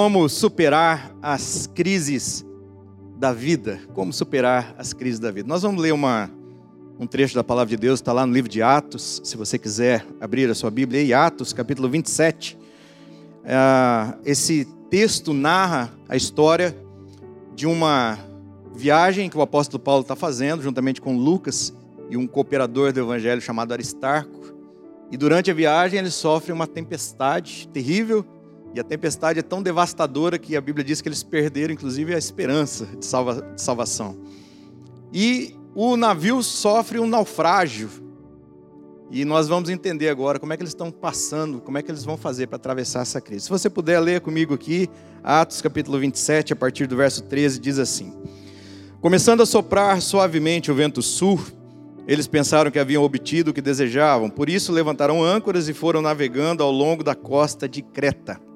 Como superar as crises da vida? Como superar as crises da vida? Nós vamos ler uma, um trecho da palavra de Deus, está lá no livro de Atos, se você quiser abrir a sua Bíblia, aí, Atos, capítulo 27. É, esse texto narra a história de uma viagem que o apóstolo Paulo está fazendo, juntamente com Lucas e um cooperador do evangelho chamado Aristarco. E durante a viagem eles sofrem uma tempestade terrível e a tempestade é tão devastadora que a Bíblia diz que eles perderam, inclusive, a esperança de, salva, de salvação. E o navio sofre um naufrágio. E nós vamos entender agora como é que eles estão passando, como é que eles vão fazer para atravessar essa crise. Se você puder ler comigo aqui, Atos capítulo 27, a partir do verso 13, diz assim: Começando a soprar suavemente o vento sul, eles pensaram que haviam obtido o que desejavam, por isso levantaram âncoras e foram navegando ao longo da costa de Creta.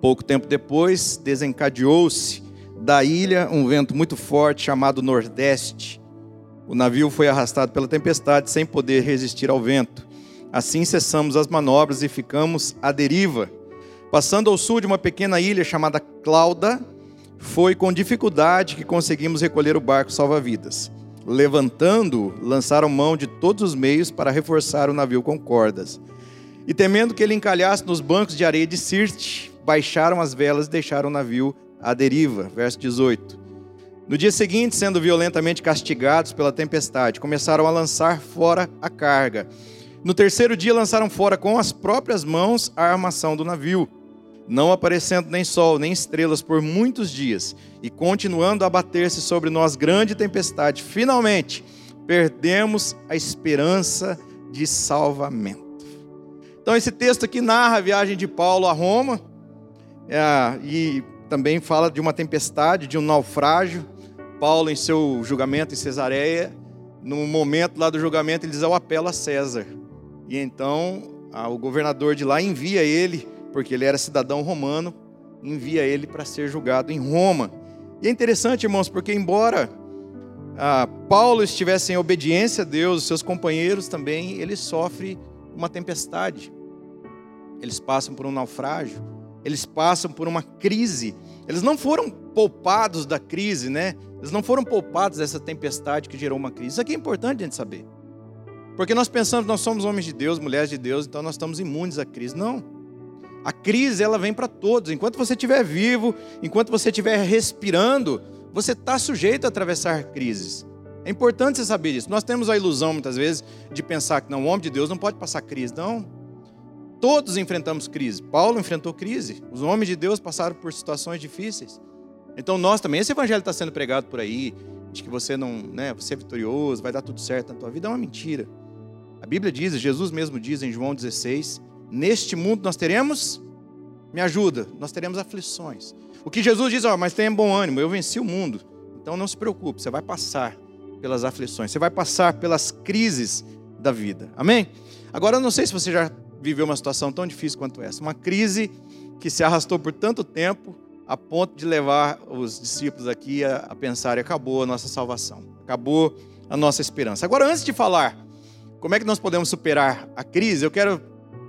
Pouco tempo depois, desencadeou-se da ilha um vento muito forte chamado Nordeste. O navio foi arrastado pela tempestade sem poder resistir ao vento. Assim cessamos as manobras e ficamos à deriva. Passando ao sul de uma pequena ilha chamada Clauda, foi com dificuldade que conseguimos recolher o barco salva-vidas. Levantando, lançaram mão de todos os meios para reforçar o navio com cordas. E temendo que ele encalhasse nos bancos de areia de Sirte, baixaram as velas e deixaram o navio à deriva. Verso 18. No dia seguinte, sendo violentamente castigados pela tempestade, começaram a lançar fora a carga. No terceiro dia, lançaram fora com as próprias mãos a armação do navio, não aparecendo nem sol nem estrelas por muitos dias, e continuando a bater-se sobre nós grande tempestade. Finalmente, perdemos a esperança de salvamento. Então, esse texto aqui narra a viagem de Paulo a Roma é, e também fala de uma tempestade, de um naufrágio. Paulo, em seu julgamento em Cesareia, no momento lá do julgamento, ele diz: Eu apelo a César. E então o governador de lá envia ele, porque ele era cidadão romano, envia ele para ser julgado em Roma. E é interessante, irmãos, porque embora Paulo estivesse em obediência a Deus, seus companheiros também, ele sofre uma tempestade. Eles passam por um naufrágio eles passam por uma crise. Eles não foram poupados da crise, né? Eles não foram poupados dessa tempestade que gerou uma crise. Isso aqui é importante a gente saber. Porque nós pensamos nós somos homens de Deus, mulheres de Deus, então nós estamos imunes à crise. Não. A crise ela vem para todos. Enquanto você estiver vivo, enquanto você estiver respirando, você está sujeito a atravessar crises. É importante você saber disso. Nós temos a ilusão muitas vezes de pensar que não, o homem de Deus não pode passar crise. Não. Todos enfrentamos crise. Paulo enfrentou crise. Os homens de Deus passaram por situações difíceis. Então nós também, esse evangelho está sendo pregado por aí, de que você não, né, você é vitorioso, vai dar tudo certo na tua vida, é uma mentira. A Bíblia diz, Jesus mesmo diz em João 16, neste mundo nós teremos, me ajuda, nós teremos aflições. O que Jesus diz, ó, mas tenha bom ânimo, eu venci o mundo. Então não se preocupe, você vai passar pelas aflições, você vai passar pelas crises da vida. Amém? Agora eu não sei se você já viveu uma situação tão difícil quanto essa. Uma crise que se arrastou por tanto tempo, a ponto de levar os discípulos aqui a, a pensar: acabou a nossa salvação, acabou a nossa esperança. Agora, antes de falar como é que nós podemos superar a crise, eu quero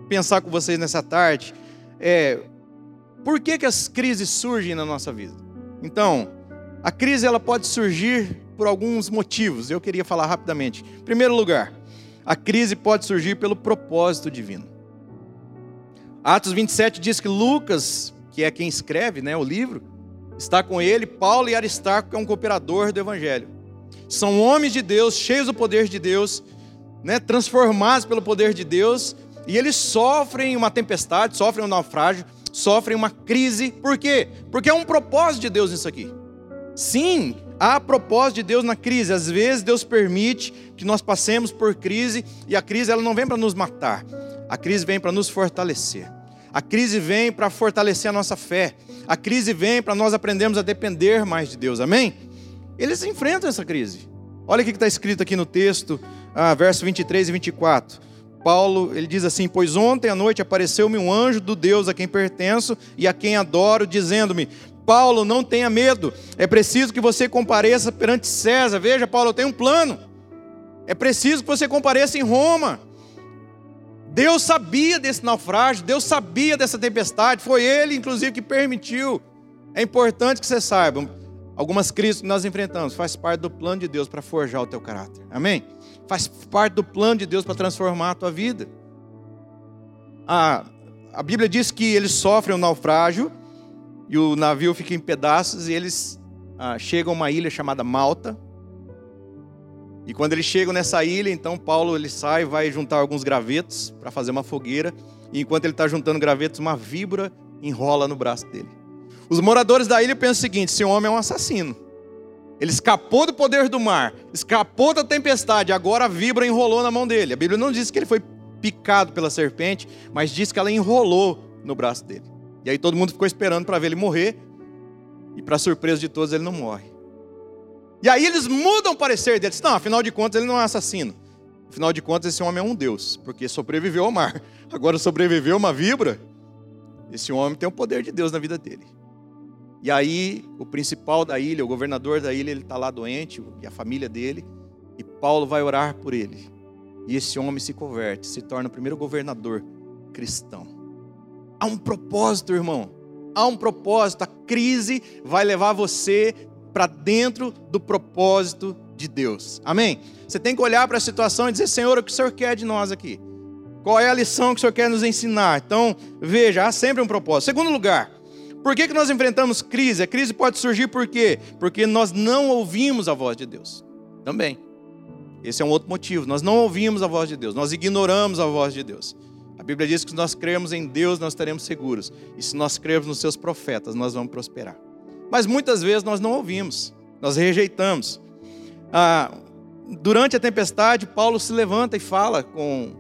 pensar com vocês nessa tarde. É, por que, que as crises surgem na nossa vida? Então, a crise ela pode surgir por alguns motivos. Eu queria falar rapidamente. Em primeiro lugar, a crise pode surgir pelo propósito divino. Atos 27 diz que Lucas, que é quem escreve né, o livro, está com ele, Paulo e Aristarco, que é um cooperador do Evangelho. São homens de Deus, cheios do poder de Deus, né, transformados pelo poder de Deus, e eles sofrem uma tempestade, sofrem um naufrágio, sofrem uma crise. Por quê? Porque é um propósito de Deus nisso aqui. Sim, há propósito de Deus na crise. Às vezes Deus permite que nós passemos por crise, e a crise ela não vem para nos matar. A crise vem para nos fortalecer. A crise vem para fortalecer a nossa fé. A crise vem para nós aprendermos a depender mais de Deus. Amém? Eles enfrentam essa crise. Olha o que está escrito aqui no texto, ah, verso 23 e 24. Paulo, ele diz assim: Pois ontem à noite apareceu-me um anjo do Deus a quem pertenço e a quem adoro, dizendo-me: Paulo, não tenha medo, é preciso que você compareça perante César. Veja, Paulo, eu tenho um plano. É preciso que você compareça em Roma. Deus sabia desse naufrágio, Deus sabia dessa tempestade, foi Ele, inclusive, que permitiu. É importante que você saiba, algumas crises que nós enfrentamos faz parte do plano de Deus para forjar o teu caráter. Amém? Faz parte do plano de Deus para transformar a tua vida. A, a Bíblia diz que eles sofrem um naufrágio e o navio fica em pedaços e eles ah, chegam a uma ilha chamada Malta. E quando eles chegam nessa ilha, então Paulo ele sai, vai juntar alguns gravetos para fazer uma fogueira. E enquanto ele está juntando gravetos, uma víbora enrola no braço dele. Os moradores da ilha pensam o seguinte: esse homem é um assassino. Ele escapou do poder do mar, escapou da tempestade, agora a víbora enrolou na mão dele. A Bíblia não diz que ele foi picado pela serpente, mas diz que ela enrolou no braço dele. E aí todo mundo ficou esperando para ver ele morrer, e para surpresa de todos, ele não morre. E aí eles mudam o parecer deles. Não, afinal de contas, ele não é assassino. Afinal de contas, esse homem é um Deus, porque sobreviveu ao mar. Agora sobreviveu uma víbora. Esse homem tem o poder de Deus na vida dele. E aí, o principal da ilha, o governador da ilha, ele está lá doente, e a família dele, e Paulo vai orar por ele. E esse homem se converte, se torna o primeiro governador cristão. Há um propósito, irmão. Há um propósito. A crise vai levar você para dentro do propósito de Deus. Amém? Você tem que olhar para a situação e dizer: Senhor, o que o Senhor quer de nós aqui? Qual é a lição que o Senhor quer nos ensinar? Então, veja, há sempre um propósito. Segundo lugar, por que, que nós enfrentamos crise? A crise pode surgir por quê? Porque nós não ouvimos a voz de Deus. Também. Esse é um outro motivo. Nós não ouvimos a voz de Deus, nós ignoramos a voz de Deus. A Bíblia diz que se nós cremos em Deus, nós estaremos seguros. E se nós cremos nos seus profetas, nós vamos prosperar. Mas muitas vezes nós não ouvimos, nós rejeitamos. Ah, durante a tempestade, Paulo se levanta e fala com,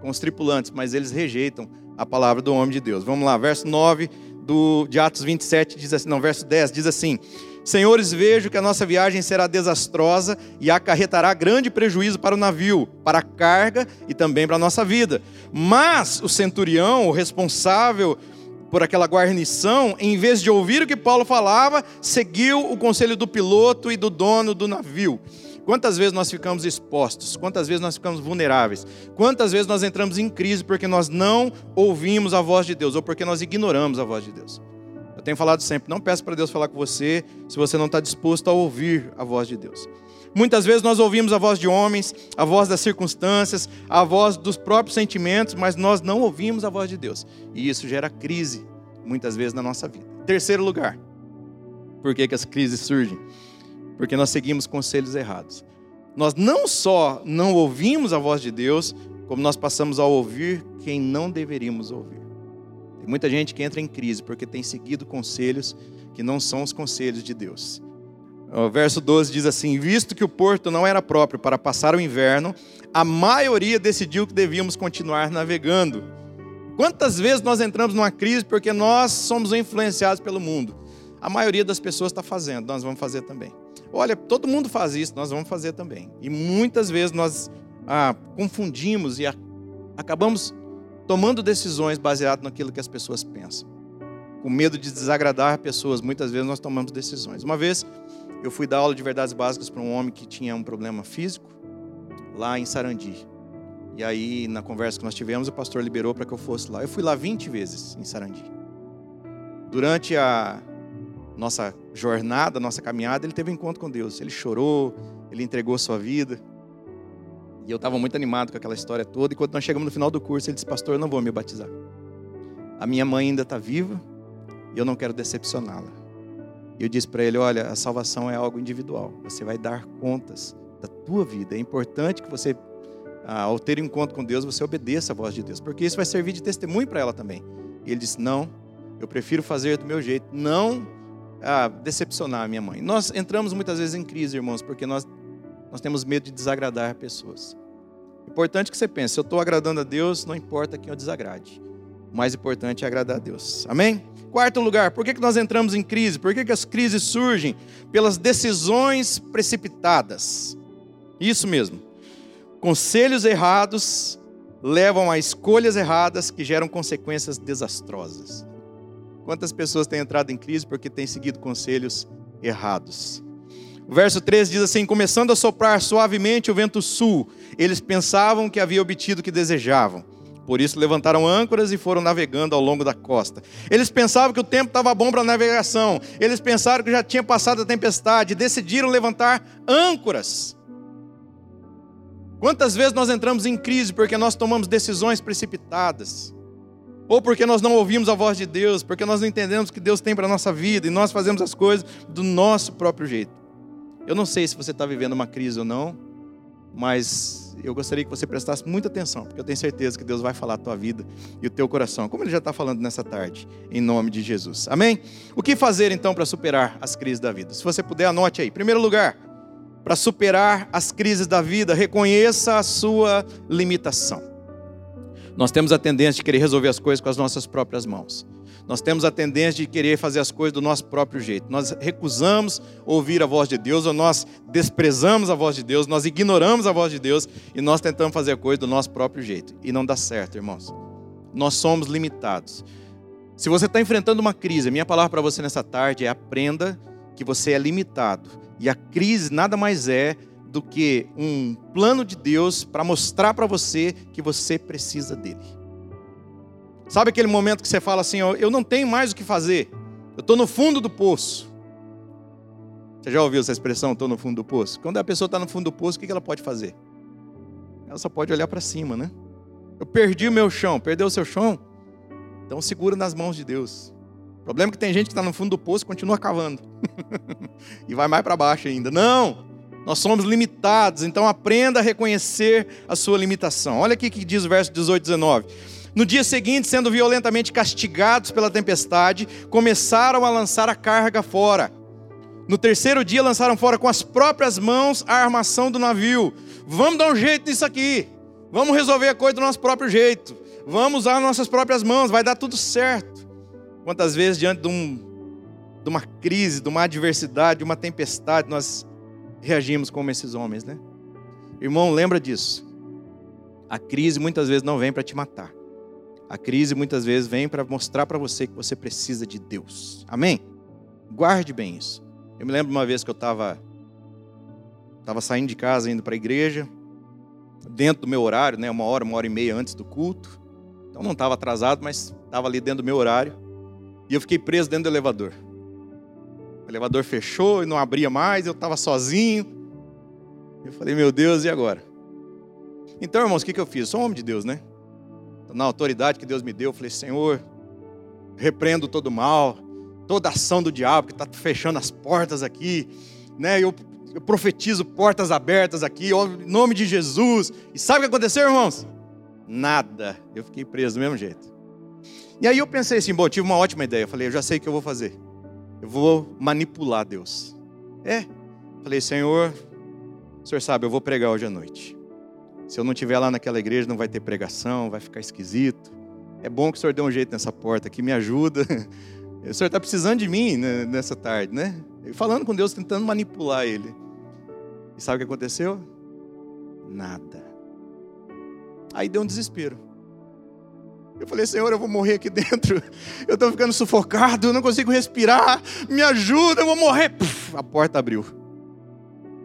com os tripulantes, mas eles rejeitam a palavra do homem de Deus. Vamos lá, verso 9 do, de Atos 27 diz assim, não, verso 10 diz assim: Senhores, vejo que a nossa viagem será desastrosa e acarretará grande prejuízo para o navio, para a carga e também para a nossa vida. Mas o centurião, o responsável por aquela guarnição, em vez de ouvir o que Paulo falava, seguiu o conselho do piloto e do dono do navio. Quantas vezes nós ficamos expostos? Quantas vezes nós ficamos vulneráveis? Quantas vezes nós entramos em crise porque nós não ouvimos a voz de Deus ou porque nós ignoramos a voz de Deus? Eu tenho falado sempre: não peça para Deus falar com você se você não está disposto a ouvir a voz de Deus. Muitas vezes nós ouvimos a voz de homens, a voz das circunstâncias, a voz dos próprios sentimentos, mas nós não ouvimos a voz de Deus. E isso gera crise, muitas vezes, na nossa vida. Terceiro lugar, por que, que as crises surgem? porque nós seguimos conselhos errados. Nós não só não ouvimos a voz de Deus, como nós passamos a ouvir quem não deveríamos ouvir. Tem muita gente que entra em crise porque tem seguido conselhos que não são os conselhos de Deus. O verso 12 diz assim: Visto que o porto não era próprio para passar o inverno, a maioria decidiu que devíamos continuar navegando. Quantas vezes nós entramos numa crise porque nós somos influenciados pelo mundo? A maioria das pessoas está fazendo, nós vamos fazer também. Olha, todo mundo faz isso, nós vamos fazer também. E muitas vezes nós ah, confundimos e a, acabamos tomando decisões baseadas naquilo que as pessoas pensam. Com medo de desagradar pessoas, muitas vezes nós tomamos decisões. Uma vez eu fui dar aula de verdades básicas para um homem que tinha um problema físico lá em Sarandi. E aí, na conversa que nós tivemos, o pastor liberou para que eu fosse lá. Eu fui lá 20 vezes em Sarandi. Durante a nossa jornada, nossa caminhada, ele teve um encontro com Deus. Ele chorou, ele entregou sua vida. E eu estava muito animado com aquela história toda. E quando nós chegamos no final do curso, ele disse: Pastor, eu não vou me batizar. A minha mãe ainda está viva e eu não quero decepcioná-la. E eu disse para ele: Olha, a salvação é algo individual. Você vai dar contas da tua vida. É importante que você, ah, ao ter um encontro com Deus, você obedeça a voz de Deus, porque isso vai servir de testemunho para ela também. E ele disse: Não, eu prefiro fazer do meu jeito. Não a decepcionar a minha mãe. Nós entramos muitas vezes em crise, irmãos, porque nós, nós temos medo de desagradar pessoas. Importante que você pense, se eu estou agradando a Deus, não importa quem eu desagrade. O mais importante é agradar a Deus. Amém? Quarto lugar, por que, que nós entramos em crise? Por que, que as crises surgem? Pelas decisões precipitadas. Isso mesmo. Conselhos errados levam a escolhas erradas que geram consequências desastrosas. Quantas pessoas têm entrado em crise porque têm seguido conselhos errados? O verso 13 diz assim: Começando a soprar suavemente o vento sul, eles pensavam que havia obtido o que desejavam. Por isso levantaram âncoras e foram navegando ao longo da costa. Eles pensavam que o tempo estava bom para navegação. Eles pensaram que já tinha passado a tempestade. Decidiram levantar âncoras. Quantas vezes nós entramos em crise porque nós tomamos decisões precipitadas? Ou porque nós não ouvimos a voz de Deus, porque nós não entendemos o que Deus tem para a nossa vida e nós fazemos as coisas do nosso próprio jeito. Eu não sei se você está vivendo uma crise ou não, mas eu gostaria que você prestasse muita atenção, porque eu tenho certeza que Deus vai falar a tua vida e o teu coração, como Ele já está falando nessa tarde, em nome de Jesus. Amém? O que fazer então para superar as crises da vida? Se você puder, anote aí. Primeiro lugar, para superar as crises da vida, reconheça a sua limitação. Nós temos a tendência de querer resolver as coisas com as nossas próprias mãos. Nós temos a tendência de querer fazer as coisas do nosso próprio jeito. Nós recusamos ouvir a voz de Deus, ou nós desprezamos a voz de Deus, nós ignoramos a voz de Deus e nós tentamos fazer a coisa do nosso próprio jeito. E não dá certo, irmãos. Nós somos limitados. Se você está enfrentando uma crise, minha palavra para você nessa tarde é aprenda que você é limitado. E a crise nada mais é do que um plano de Deus para mostrar para você que você precisa dele. Sabe aquele momento que você fala assim: eu não tenho mais o que fazer, eu estou no fundo do poço. Você já ouviu essa expressão, estou no fundo do poço? Quando a pessoa está no fundo do poço, o que ela pode fazer? Ela só pode olhar para cima, né? Eu perdi o meu chão, perdeu o seu chão? Então segura nas mãos de Deus. O problema é que tem gente que está no fundo do poço e continua cavando. e vai mais para baixo ainda. Não! Nós somos limitados, então aprenda a reconhecer a sua limitação. Olha aqui que diz o verso 18 e 19. No dia seguinte, sendo violentamente castigados pela tempestade, começaram a lançar a carga fora. No terceiro dia, lançaram fora com as próprias mãos a armação do navio. Vamos dar um jeito nisso aqui. Vamos resolver a coisa do nosso próprio jeito. Vamos usar nossas próprias mãos, vai dar tudo certo. Quantas vezes, diante de, um, de uma crise, de uma adversidade, de uma tempestade, nós reagimos como esses homens, né? Irmão, lembra disso. A crise muitas vezes não vem para te matar. A crise muitas vezes vem para mostrar para você que você precisa de Deus. Amém? Guarde bem isso. Eu me lembro uma vez que eu estava estava saindo de casa indo para a igreja, dentro do meu horário, né, uma hora, uma hora e meia antes do culto. Então não estava atrasado, mas estava ali dentro do meu horário. E eu fiquei preso dentro do elevador. O elevador fechou e não abria mais, eu estava sozinho. Eu falei, meu Deus, e agora? Então, irmãos, o que, que eu fiz? Sou um homem de Deus, né? Na autoridade que Deus me deu, eu falei, Senhor, repreendo todo mal, toda ação do diabo que está fechando as portas aqui, né? Eu, eu profetizo portas abertas aqui, em nome de Jesus. E sabe o que aconteceu, irmãos? Nada. Eu fiquei preso do mesmo jeito. E aí eu pensei assim, bom, tive uma ótima ideia. Eu falei, eu já sei o que eu vou fazer. Eu vou manipular Deus. É. Falei, Senhor, o Senhor sabe, eu vou pregar hoje à noite. Se eu não estiver lá naquela igreja, não vai ter pregação, vai ficar esquisito. É bom que o Senhor dê um jeito nessa porta aqui, me ajuda. O Senhor está precisando de mim né, nessa tarde, né? Falando com Deus, tentando manipular Ele. E sabe o que aconteceu? Nada. Aí deu um desespero. Eu falei, Senhor, eu vou morrer aqui dentro. Eu estou ficando sufocado, eu não consigo respirar. Me ajuda, eu vou morrer. Puf, a porta abriu.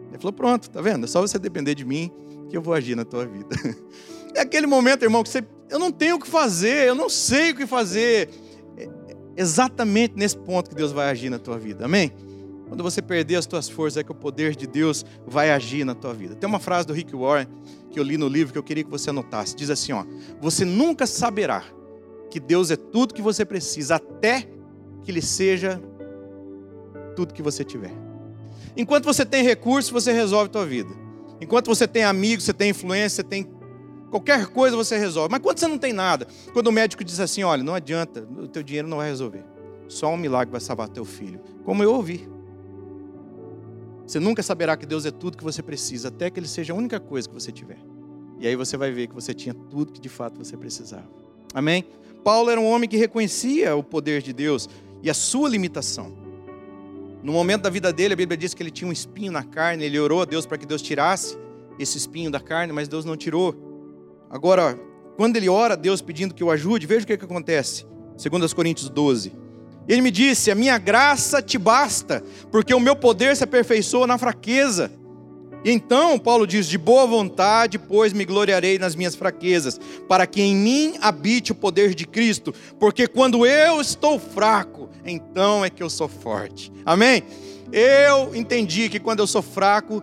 Ele falou, pronto, tá vendo? É só você depender de mim que eu vou agir na tua vida. É aquele momento, irmão, que você, eu não tenho o que fazer, eu não sei o que fazer. É exatamente nesse ponto que Deus vai agir na tua vida. Amém? Quando você perder as tuas forças, é que o poder de Deus vai agir na tua vida. Tem uma frase do Rick Warren que eu li no livro que eu queria que você anotasse. Diz assim, ó: Você nunca saberá que Deus é tudo que você precisa até que ele seja tudo que você tiver. Enquanto você tem recursos, você resolve a tua vida. Enquanto você tem amigos, você tem influência, você tem qualquer coisa você resolve. Mas quando você não tem nada, quando o médico diz assim, olha, não adianta, o teu dinheiro não vai resolver. Só um milagre vai salvar teu filho. Como eu ouvi. Você nunca saberá que Deus é tudo que você precisa, até que Ele seja a única coisa que você tiver. E aí você vai ver que você tinha tudo que de fato você precisava. Amém? Paulo era um homem que reconhecia o poder de Deus e a sua limitação. No momento da vida dele, a Bíblia diz que ele tinha um espinho na carne, ele orou a Deus para que Deus tirasse esse espinho da carne, mas Deus não tirou. Agora, quando ele ora a Deus pedindo que o ajude, veja o que, que acontece. 2 Coríntios 12. Ele me disse: A minha graça te basta, porque o meu poder se aperfeiçoa na fraqueza. Então, Paulo diz: de boa vontade, pois me gloriarei nas minhas fraquezas, para que em mim habite o poder de Cristo, porque quando eu estou fraco, então é que eu sou forte. Amém? Eu entendi que quando eu sou fraco,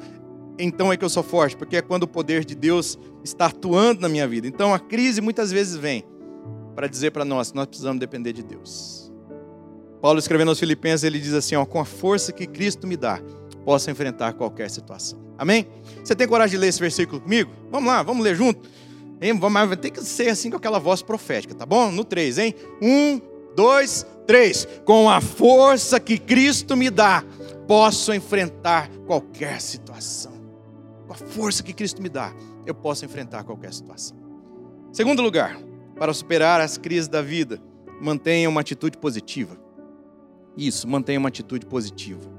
então é que eu sou forte, porque é quando o poder de Deus está atuando na minha vida. Então a crise muitas vezes vem para dizer para nós nós precisamos depender de Deus. Paulo escrevendo aos Filipenses, ele diz assim: ó, com a força que Cristo me dá, posso enfrentar qualquer situação. Amém? Você tem coragem de ler esse versículo comigo? Vamos lá, vamos ler junto? Mas vai ter que ser assim com aquela voz profética, tá bom? No 3, hein? Um, dois, três. Com a força que Cristo me dá, posso enfrentar qualquer situação. Com a força que Cristo me dá, eu posso enfrentar qualquer situação. Segundo lugar, para superar as crises da vida, mantenha uma atitude positiva. Isso, mantenha uma atitude positiva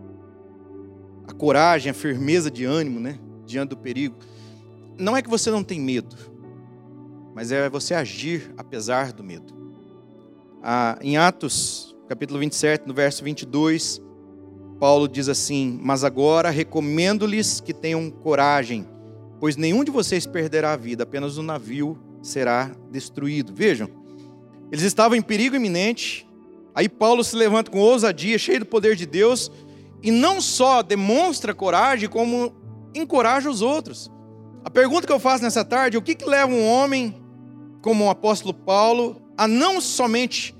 coragem, a firmeza de ânimo, né? Diante do perigo. Não é que você não tem medo, mas é você agir apesar do medo. Ah, em Atos, capítulo 27, no verso 22, Paulo diz assim: Mas agora recomendo-lhes que tenham coragem, pois nenhum de vocês perderá a vida, apenas o navio será destruído. Vejam, eles estavam em perigo iminente. Aí Paulo se levanta com ousadia, cheio do poder de Deus, e não só demonstra coragem, como encoraja os outros. A pergunta que eu faço nessa tarde é o que, que leva um homem como o apóstolo Paulo a não somente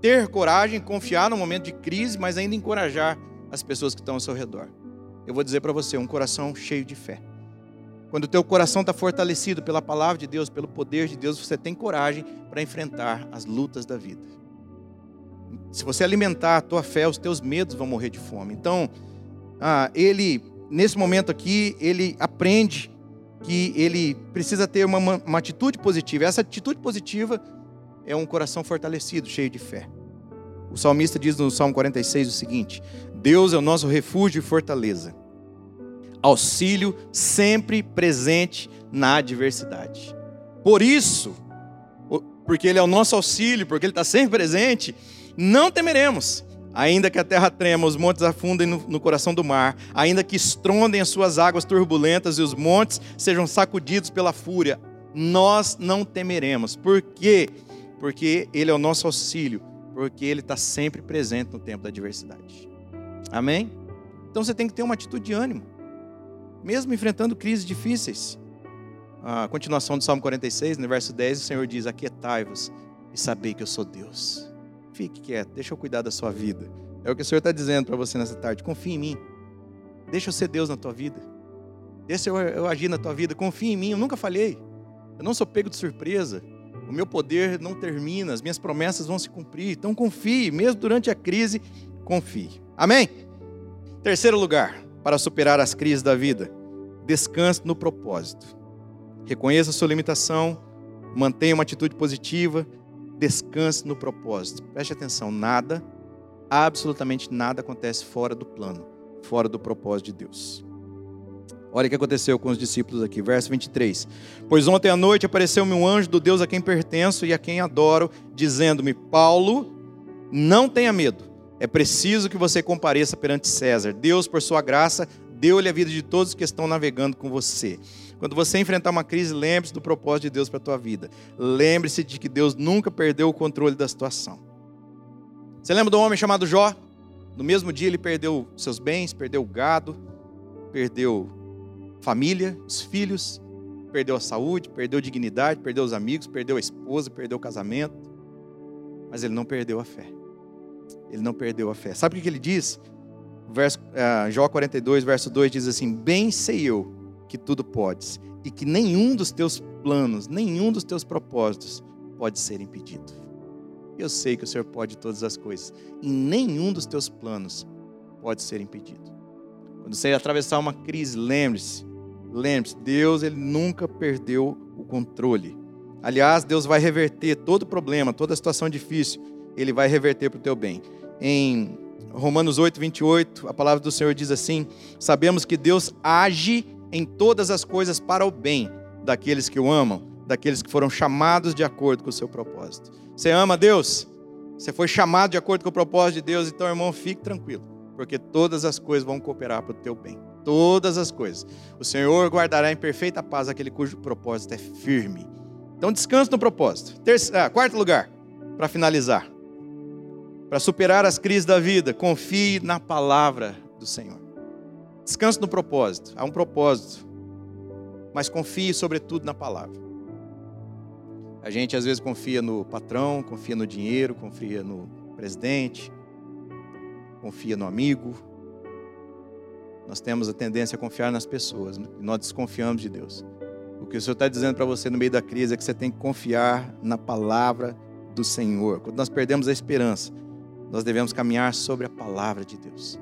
ter coragem, confiar no momento de crise, mas ainda encorajar as pessoas que estão ao seu redor? Eu vou dizer para você, um coração cheio de fé. Quando o teu coração está fortalecido pela palavra de Deus, pelo poder de Deus, você tem coragem para enfrentar as lutas da vida. Se você alimentar a tua fé, os teus medos vão morrer de fome. Então, ah, ele, nesse momento aqui, ele aprende que ele precisa ter uma, uma atitude positiva. Essa atitude positiva é um coração fortalecido, cheio de fé. O salmista diz no Salmo 46 o seguinte: Deus é o nosso refúgio e fortaleza, auxílio sempre presente na adversidade. Por isso, porque Ele é o nosso auxílio, porque Ele está sempre presente, não temeremos, ainda que a terra trema, os montes afundem no, no, coração do mar, ainda que estrondem as suas águas turbulentas e os montes sejam sacudidos pela fúria. Nós não temeremos. Por quê? Porque Ele é o nosso auxílio, porque Ele está sempre presente no tempo da adversidade. Amém? Então você tem que ter uma atitude de ânimo, mesmo enfrentando crises difíceis. A continuação do Salmo 46, no verso 10, o Senhor diz: Aquietai-vos e sabei que eu sou Deus. Fique quieto, deixa eu cuidar da sua vida. É o que o Senhor está dizendo para você nessa tarde. Confie em mim. Deixa eu ser Deus na tua vida. Deixa eu, eu agir na tua vida. Confie em mim. Eu nunca falhei. Eu não sou pego de surpresa. O meu poder não termina. As minhas promessas vão se cumprir. Então confie. Mesmo durante a crise, confie. Amém? Terceiro lugar, para superar as crises da vida, descanse no propósito. Reconheça a sua limitação. Mantenha uma atitude positiva descanse no propósito. Preste atenção, nada, absolutamente nada acontece fora do plano, fora do propósito de Deus. Olha o que aconteceu com os discípulos aqui, verso 23. Pois ontem à noite apareceu-me um anjo do Deus a quem pertenço e a quem adoro, dizendo-me: Paulo, não tenha medo, é preciso que você compareça perante César. Deus, por sua graça, deu-lhe a vida de todos que estão navegando com você. Quando você enfrentar uma crise, lembre-se do propósito de Deus para a tua vida. Lembre-se de que Deus nunca perdeu o controle da situação. Você lembra do homem chamado Jó? No mesmo dia ele perdeu seus bens, perdeu o gado, perdeu família, os filhos, perdeu a saúde, perdeu a dignidade, perdeu os amigos, perdeu a esposa, perdeu o casamento. Mas ele não perdeu a fé. Ele não perdeu a fé. Sabe o que ele diz? Verso, uh, Jó 42, verso 2 diz assim: Bem sei eu que tudo podes e que nenhum dos teus planos, nenhum dos teus propósitos pode ser impedido. Eu sei que o Senhor pode todas as coisas e nenhum dos teus planos pode ser impedido. Quando você atravessar uma crise, lembre-se, lembre-se, Deus ele nunca perdeu o controle. Aliás, Deus vai reverter todo problema, toda situação difícil, ele vai reverter para o teu bem. Em Romanos 8, 28, a palavra do Senhor diz assim: Sabemos que Deus age em todas as coisas para o bem daqueles que o amam, daqueles que foram chamados de acordo com o seu propósito. Você ama Deus? Você foi chamado de acordo com o propósito de Deus, então, irmão, fique tranquilo, porque todas as coisas vão cooperar para o teu bem. todas as coisas. O Senhor guardará em perfeita paz aquele cujo propósito é firme. Então descanse no propósito. Ah, quarto lugar, para finalizar. Para superar as crises da vida, confie na palavra do Senhor. Descanse no propósito. Há um propósito. Mas confie sobretudo na palavra. A gente às vezes confia no patrão, confia no dinheiro, confia no presidente, confia no amigo. Nós temos a tendência a confiar nas pessoas, nós desconfiamos de Deus. O que o Senhor está dizendo para você no meio da crise é que você tem que confiar na palavra do Senhor. Quando nós perdemos a esperança, nós devemos caminhar sobre a palavra de Deus.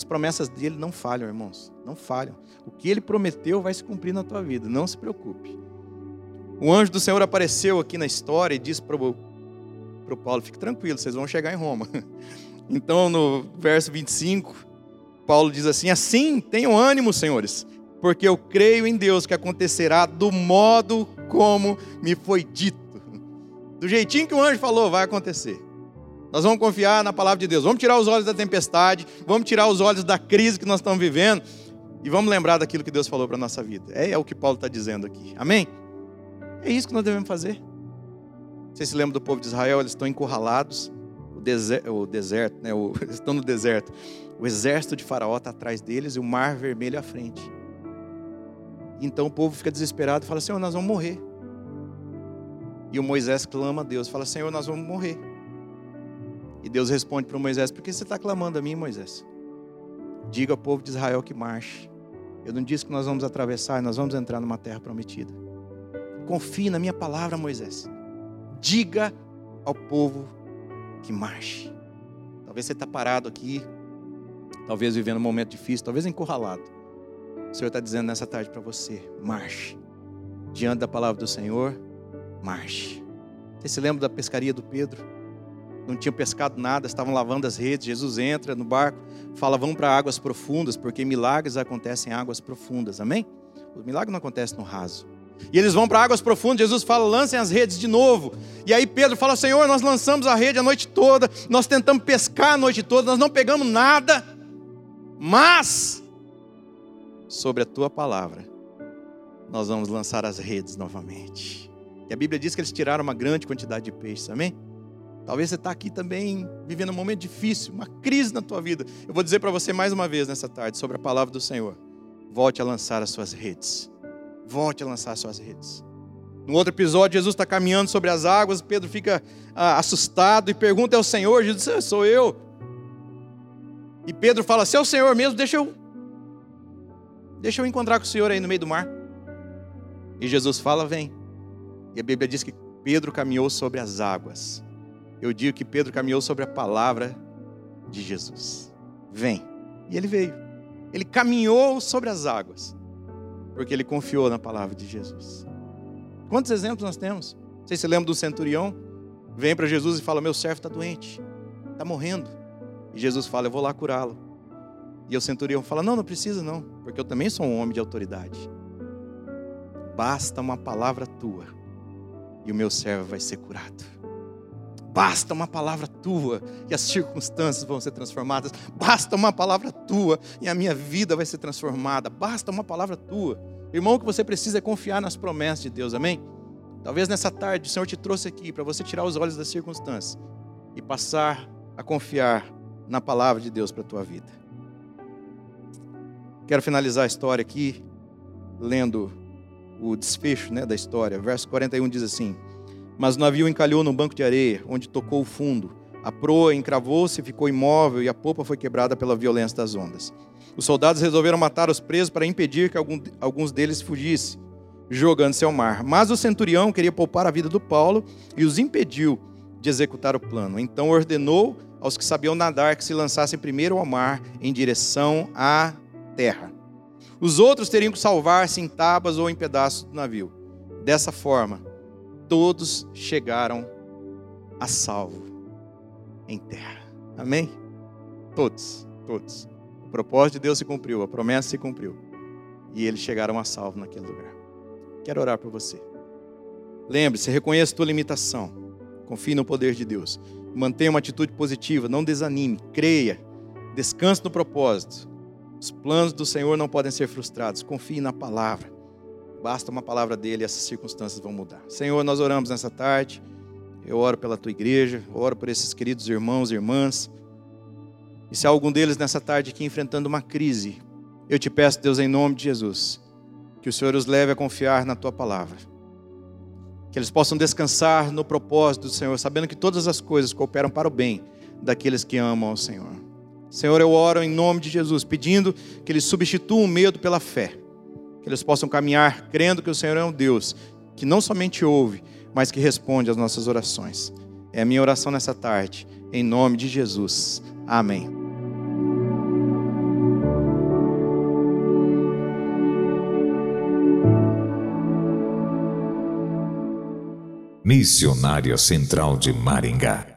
As promessas dele não falham, irmãos, não falham. O que ele prometeu vai se cumprir na tua vida, não se preocupe. O anjo do Senhor apareceu aqui na história e disse para o Paulo: fique tranquilo, vocês vão chegar em Roma. Então, no verso 25, Paulo diz assim: Assim, tenham ânimo, senhores, porque eu creio em Deus que acontecerá do modo como me foi dito. Do jeitinho que o anjo falou, vai acontecer. Nós vamos confiar na palavra de Deus. Vamos tirar os olhos da tempestade, vamos tirar os olhos da crise que nós estamos vivendo e vamos lembrar daquilo que Deus falou para a nossa vida. É, é o que Paulo está dizendo aqui. Amém? É isso que nós devemos fazer. Vocês se lembram do povo de Israel? Eles estão encurralados. O, deser, o deserto, né? O, eles estão no deserto. O exército de Faraó está atrás deles e o mar vermelho à frente. Então o povo fica desesperado e fala: Senhor, nós vamos morrer. E o Moisés clama a Deus, fala: Senhor, nós vamos morrer. E Deus responde para Moisés: Por que você está clamando a mim, Moisés? Diga ao povo de Israel que marche. Eu não disse que nós vamos atravessar, nós vamos entrar numa terra prometida. Confie na minha palavra, Moisés. Diga ao povo que marche. Talvez você está parado aqui, talvez vivendo um momento difícil, talvez encurralado. O Senhor está dizendo nessa tarde para você: marche. Diante da palavra do Senhor, marche. Você se lembra da pescaria do Pedro? Não tinham pescado nada, estavam lavando as redes. Jesus entra no barco, fala: vão para águas profundas, porque milagres acontecem em águas profundas. Amém? O milagre não acontece no raso. E eles vão para águas profundas. Jesus fala: lancem as redes de novo. E aí Pedro fala: Senhor, nós lançamos a rede a noite toda, nós tentamos pescar a noite toda, nós não pegamos nada, mas sobre a tua palavra nós vamos lançar as redes novamente. E a Bíblia diz que eles tiraram uma grande quantidade de peixes, amém? Talvez você está aqui também vivendo um momento difícil, uma crise na tua vida. Eu vou dizer para você mais uma vez nessa tarde sobre a palavra do Senhor. Volte a lançar as suas redes volte a lançar suas redes. No outro episódio, Jesus está caminhando sobre as águas, Pedro fica ah, assustado e pergunta ao Senhor, Jesus diz, sou eu. E Pedro fala, se é o Senhor mesmo, deixa eu, deixa eu encontrar com o Senhor aí no meio do mar. E Jesus fala, vem. E a Bíblia diz que Pedro caminhou sobre as águas. Eu digo que Pedro caminhou sobre a palavra de Jesus. Vem. E ele veio. Ele caminhou sobre as águas porque ele confiou na palavra de Jesus. Quantos exemplos nós temos? Vocês se lembram do centurião? Vem para Jesus e fala: Meu servo está doente, está morrendo. E Jesus fala: Eu vou lá curá-lo. E o centurião fala: Não, não precisa não, porque eu também sou um homem de autoridade. Basta uma palavra tua e o meu servo vai ser curado. Basta uma palavra tua e as circunstâncias vão ser transformadas. Basta uma palavra tua e a minha vida vai ser transformada. Basta uma palavra tua. Irmão, o que você precisa é confiar nas promessas de Deus, amém? Talvez nessa tarde o Senhor te trouxe aqui para você tirar os olhos das circunstâncias e passar a confiar na palavra de Deus para a tua vida. Quero finalizar a história aqui lendo o desfecho né, da história. Verso 41 diz assim. Mas o navio encalhou num banco de areia, onde tocou o fundo. A proa encravou-se, ficou imóvel e a popa foi quebrada pela violência das ondas. Os soldados resolveram matar os presos para impedir que algum, alguns deles fugissem, jogando-se ao mar. Mas o centurião queria poupar a vida do Paulo e os impediu de executar o plano. Então ordenou aos que sabiam nadar que se lançassem primeiro ao mar em direção à terra. Os outros teriam que salvar-se em tábuas ou em pedaços do navio. Dessa forma, todos chegaram a salvo em terra. Amém? Todos, todos. O propósito de Deus se cumpriu, a promessa se cumpriu. E eles chegaram a salvo naquele lugar. Quero orar por você. Lembre-se, reconheça a tua limitação. Confie no poder de Deus. Mantenha uma atitude positiva, não desanime, creia, descanse no propósito. Os planos do Senhor não podem ser frustrados. Confie na palavra. Basta uma palavra dele e essas circunstâncias vão mudar. Senhor, nós oramos nessa tarde. Eu oro pela tua igreja, oro por esses queridos irmãos e irmãs. E se há algum deles nessa tarde aqui enfrentando uma crise, eu te peço, Deus, em nome de Jesus, que o Senhor os leve a confiar na tua palavra. Que eles possam descansar no propósito do Senhor, sabendo que todas as coisas cooperam para o bem daqueles que amam ao Senhor. Senhor, eu oro em nome de Jesus, pedindo que eles substituam o medo pela fé. Que eles possam caminhar crendo que o Senhor é um Deus que não somente ouve, mas que responde às nossas orações. É a minha oração nessa tarde, em nome de Jesus. Amém. Missionária Central de Maringá